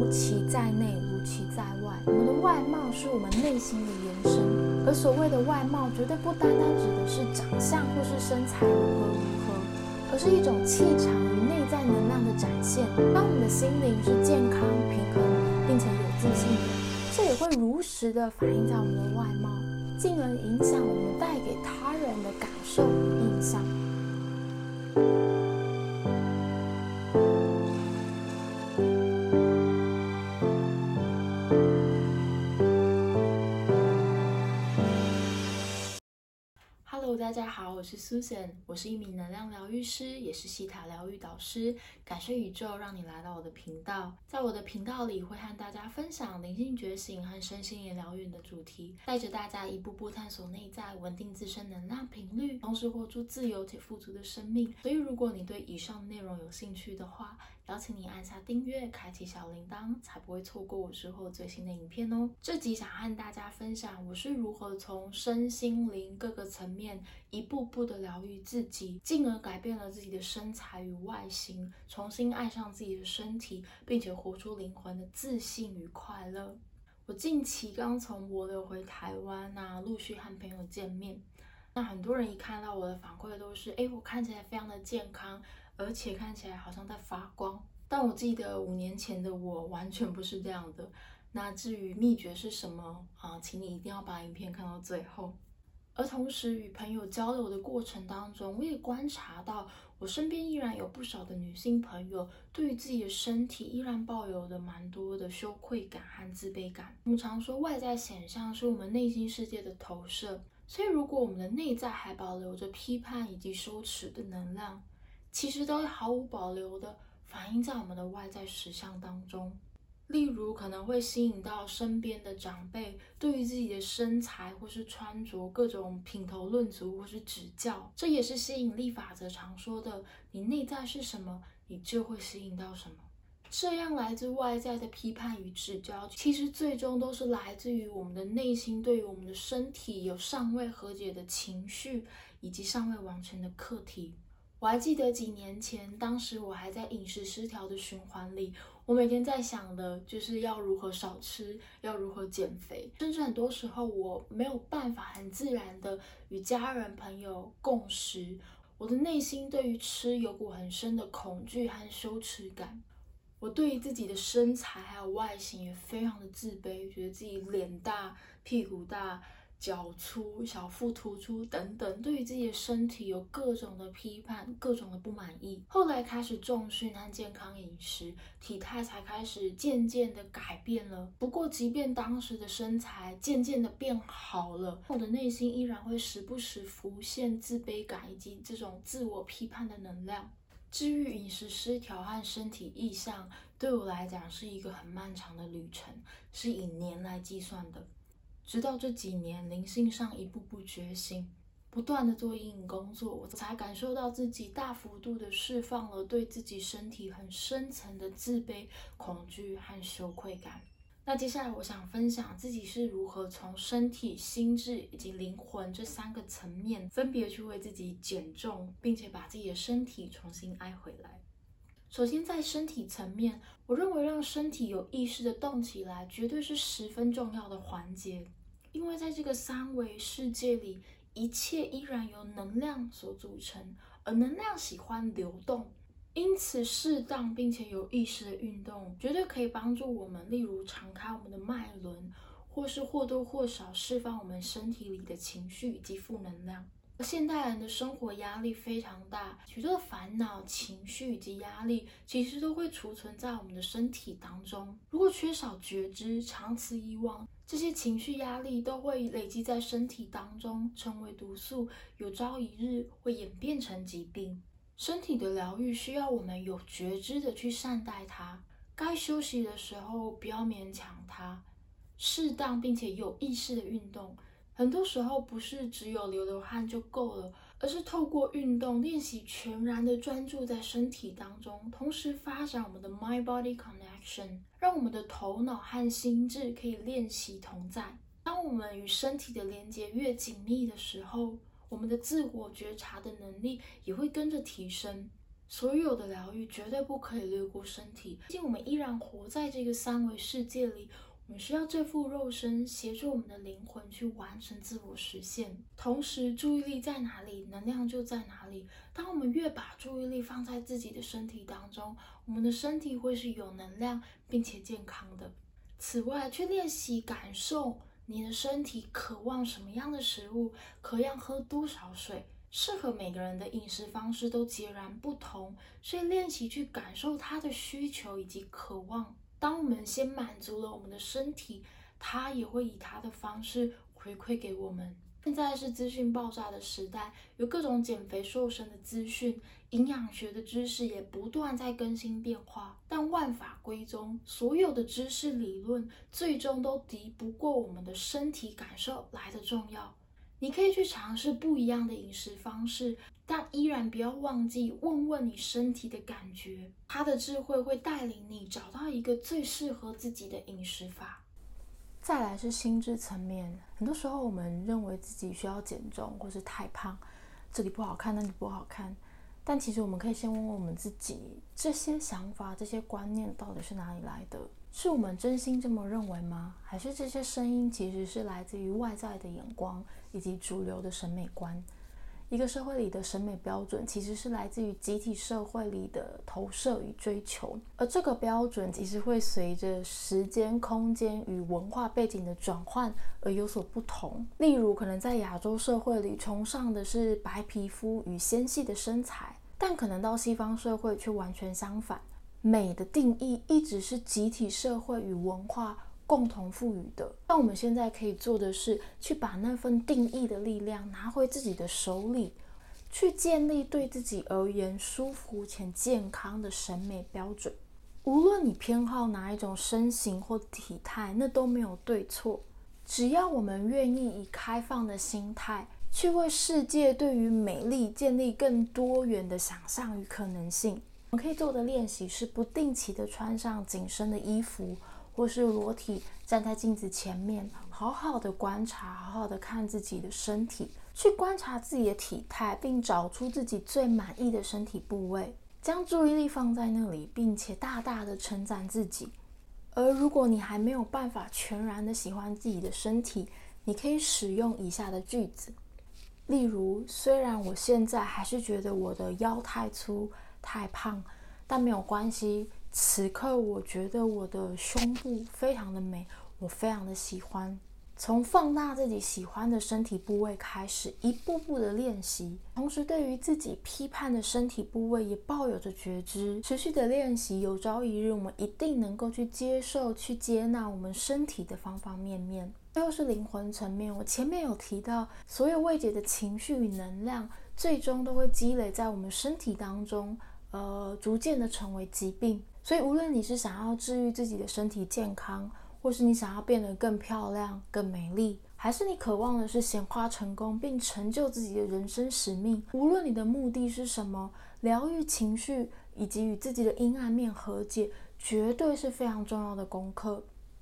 无其在内，无其在外。我们的外貌是我们内心的延伸，而所谓的外貌，绝对不单单指的是长相或是身材如何如何，而是一种气场与内在能量的展现。当我们的心灵是健康、平衡，并且有自信的，这也会如实的反映在我们的外貌，进而影响我们带给他大家好，我是 Susan，我是一名能量疗愈师，也是西塔疗愈导师。感谢宇宙让你来到我的频道，在我的频道里会和大家分享灵性觉醒和身心灵疗愈的主题，带着大家一步步探索内在，稳定自身能量频率，同时活出自由且富足的生命。所以，如果你对以上内容有兴趣的话，邀请你按下订阅，开启小铃铛，才不会错过我之后最新的影片哦。这集想和大家分享我是如何从身心灵各个层面一步步的疗愈自己，进而改变了自己的身材与外形，重新爱上自己的身体，并且活出灵魂的自信与快乐。我近期刚从柏流回台湾那陆续和朋友见面，那很多人一看到我的反馈都是：哎，我看起来非常的健康。而且看起来好像在发光，但我记得五年前的我完全不是这样的。那至于秘诀是什么啊，请你一定要把影片看到最后。而同时与朋友交流的过程当中，我也观察到我身边依然有不少的女性朋友，对于自己的身体依然抱有的蛮多的羞愧感和自卑感。我们常说外在显象是我们内心世界的投射，所以如果我们的内在还保留着批判以及羞耻的能量，其实都会毫无保留的反映在我们的外在实相当中，例如可能会吸引到身边的长辈对于自己的身材或是穿着各种品头论足或是指教，这也是吸引力法则常说的：你内在是什么，你就会吸引到什么。这样来自外在的批判与指教，其实最终都是来自于我们的内心对于我们的身体有尚未和解的情绪，以及尚未完成的课题。我还记得几年前，当时我还在饮食失调的循环里，我每天在想的就是要如何少吃，要如何减肥，甚至很多时候我没有办法很自然的与家人朋友共食，我的内心对于吃有股很深的恐惧和羞耻感，我对于自己的身材还有外形也非常的自卑，觉得自己脸大、屁股大。脚粗、小腹突出等等，对于自己的身体有各种的批判、各种的不满意。后来开始重训和健康饮食，体态才开始渐渐的改变了。不过，即便当时的身材渐渐的变好了，我的内心依然会时不时浮现自卑感以及这种自我批判的能量。治愈饮食失调和身体异象，对我来讲是一个很漫长的旅程，是以年来计算的。直到这几年灵性上一步步觉醒，不断的做阴影工作，我才感受到自己大幅度的释放了对自己身体很深层的自卑、恐惧和羞愧感。那接下来我想分享自己是如何从身体、心智以及灵魂这三个层面分别去为自己减重，并且把自己的身体重新爱回来。首先在身体层面，我认为让身体有意识的动起来，绝对是十分重要的环节。因为在这个三维世界里，一切依然由能量所组成，而能量喜欢流动，因此适当并且有意识的运动，绝对可以帮助我们，例如敞开我们的脉轮，或是或多或少释放我们身体里的情绪以及负能量。现代人的生活压力非常大，许多的烦恼、情绪以及压力，其实都会储存在我们的身体当中。如果缺少觉知，长此以往，这些情绪压力都会累积在身体当中，成为毒素，有朝一日会演变成疾病。身体的疗愈需要我们有觉知的去善待它，该休息的时候不要勉强它，适当并且有意识的运动。很多时候不是只有流流汗就够了，而是透过运动练习全然的专注在身体当中，同时发展我们的 mind body connection，让我们的头脑和心智可以练习同在。当我们与身体的连接越紧密的时候，我们的自我觉察的能力也会跟着提升。所有的疗愈绝对不可以略过身体，毕竟我们依然活在这个三维世界里。我们需要这副肉身协助我们的灵魂去完成自我实现。同时，注意力在哪里，能量就在哪里。当我们越把注意力放在自己的身体当中，我们的身体会是有能量并且健康的。此外，去练习感受你的身体渴望什么样的食物，渴望喝多少水。适合每个人的饮食方式都截然不同，所以练习去感受他的需求以及渴望。当我们先满足了我们的身体，它也会以它的方式回馈给我们。现在是资讯爆炸的时代，有各种减肥瘦身的资讯，营养学的知识也不断在更新变化。但万法归宗，所有的知识理论最终都敌不过我们的身体感受来的重要。你可以去尝试不一样的饮食方式，但依然不要忘记问问你身体的感觉，它的智慧会带领你找到一个最适合自己的饮食法。再来是心智层面，很多时候我们认为自己需要减重或是太胖，这里不好看，那里不好看，但其实我们可以先问问我们自己，这些想法、这些观念到底是哪里来的？是我们真心这么认为吗？还是这些声音其实是来自于外在的眼光以及主流的审美观？一个社会里的审美标准其实是来自于集体社会里的投射与追求，而这个标准其实会随着时间、空间与文化背景的转换而有所不同。例如，可能在亚洲社会里崇尚的是白皮肤与纤细的身材，但可能到西方社会却完全相反。美的定义一直是集体社会与文化共同赋予的。那我们现在可以做的是，去把那份定义的力量拿回自己的手里，去建立对自己而言舒服且健康的审美标准。无论你偏好哪一种身形或体态，那都没有对错。只要我们愿意以开放的心态，去为世界对于美丽建立更多元的想象与可能性。我们可以做的练习是不定期的穿上紧身的衣服，或是裸体站在镜子前面，好好的观察，好好的看自己的身体，去观察自己的体态，并找出自己最满意的身体部位，将注意力放在那里，并且大大的称赞自己。而如果你还没有办法全然的喜欢自己的身体，你可以使用以下的句子，例如：虽然我现在还是觉得我的腰太粗。太胖，但没有关系。此刻我觉得我的胸部非常的美，我非常的喜欢。从放大自己喜欢的身体部位开始，一步步的练习，同时对于自己批判的身体部位也抱有着觉知，持续的练习。有朝一日，我们一定能够去接受、去接纳我们身体的方方面面。最后是灵魂层面，我前面有提到，所有未解的情绪与能量，最终都会积累在我们身体当中。呃，逐渐的成为疾病，所以无论你是想要治愈自己的身体健康，或是你想要变得更漂亮、更美丽，还是你渴望的是显化成功并成就自己的人生使命，无论你的目的是什么，疗愈情绪以及与自己的阴暗面和解，绝对是非常重要的功课。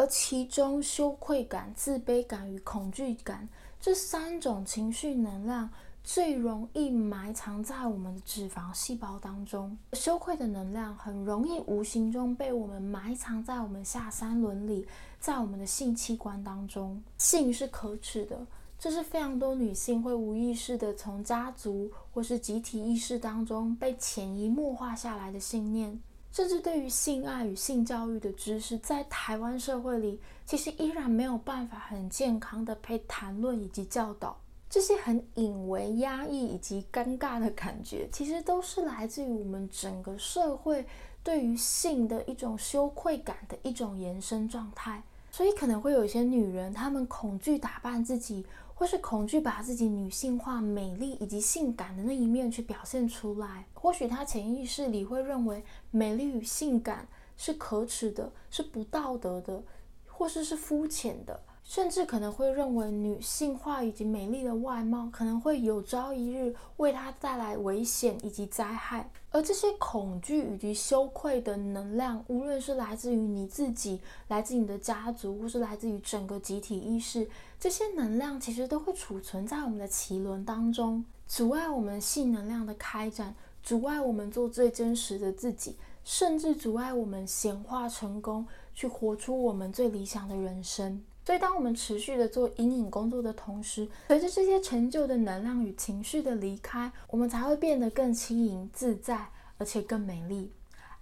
而其中，羞愧感、自卑感与恐惧感这三种情绪能量。最容易埋藏在我们的脂肪细胞当中，羞愧的能量很容易无形中被我们埋藏在我们下三轮里，在我们的性器官当中。性是可耻的，这是非常多女性会无意识的从家族或是集体意识当中被潜移默化下来的信念。甚至对于性爱与性教育的知识，在台湾社会里，其实依然没有办法很健康的被谈论以及教导。这些很隐微、压抑以及尴尬的感觉，其实都是来自于我们整个社会对于性的一种羞愧感的一种延伸状态。所以可能会有一些女人，她们恐惧打扮自己，或是恐惧把自己女性化、美丽以及性感的那一面去表现出来。或许他潜意识里会认为美丽与性感是可耻的，是不道德的，或是是肤浅的。甚至可能会认为女性化以及美丽的外貌可能会有朝一日为她带来危险以及灾害，而这些恐惧以及羞愧的能量，无论是来自于你自己、来自你的家族，或是来自于整个集体意识，这些能量其实都会储存在我们的脐轮当中，阻碍我们性能量的开展，阻碍我们做最真实的自己，甚至阻碍我们显化成功，去活出我们最理想的人生。所以，当我们持续的做阴影工作的同时，随着这些成就的能量与情绪的离开，我们才会变得更轻盈自在，而且更美丽。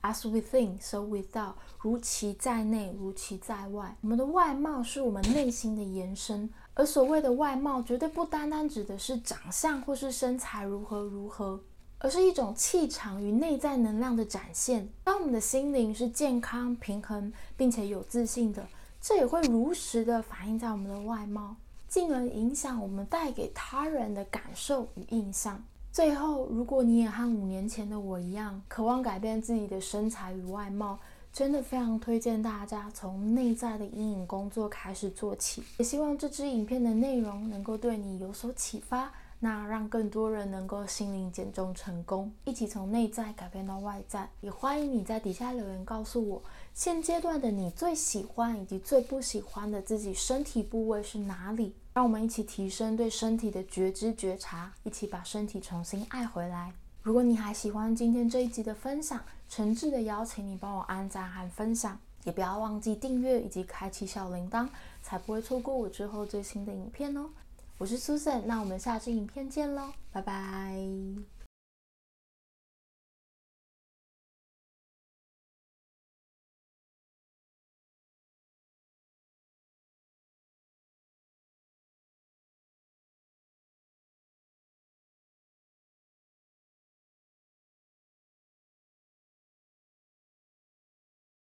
As within, so without，如其在内，如其在外。我们的外貌是我们内心的延伸，而所谓的外貌，绝对不单单指的是长相或是身材如何如何，而是一种气场与内在能量的展现。当我们的心灵是健康、平衡，并且有自信的，这也会如实的反映在我们的外貌，进而影响我们带给他人的感受与印象。最后，如果你也和五年前的我一样，渴望改变自己的身材与外貌，真的非常推荐大家从内在的阴影工作开始做起。也希望这支影片的内容能够对你有所启发，那让更多人能够心灵减重成功，一起从内在改变到外在。也欢迎你在底下留言告诉我，现阶段的你最喜欢以及最不喜欢的自己身体部位是哪里？让我们一起提升对身体的觉知觉察，一起把身体重新爱回来。如果你还喜欢今天这一集的分享，诚挚的邀请你帮我按赞和分享，也不要忘记订阅以及开启小铃铛，才不会错过我之后最新的影片哦。我是 Susan，那我们下支影片见喽，拜拜。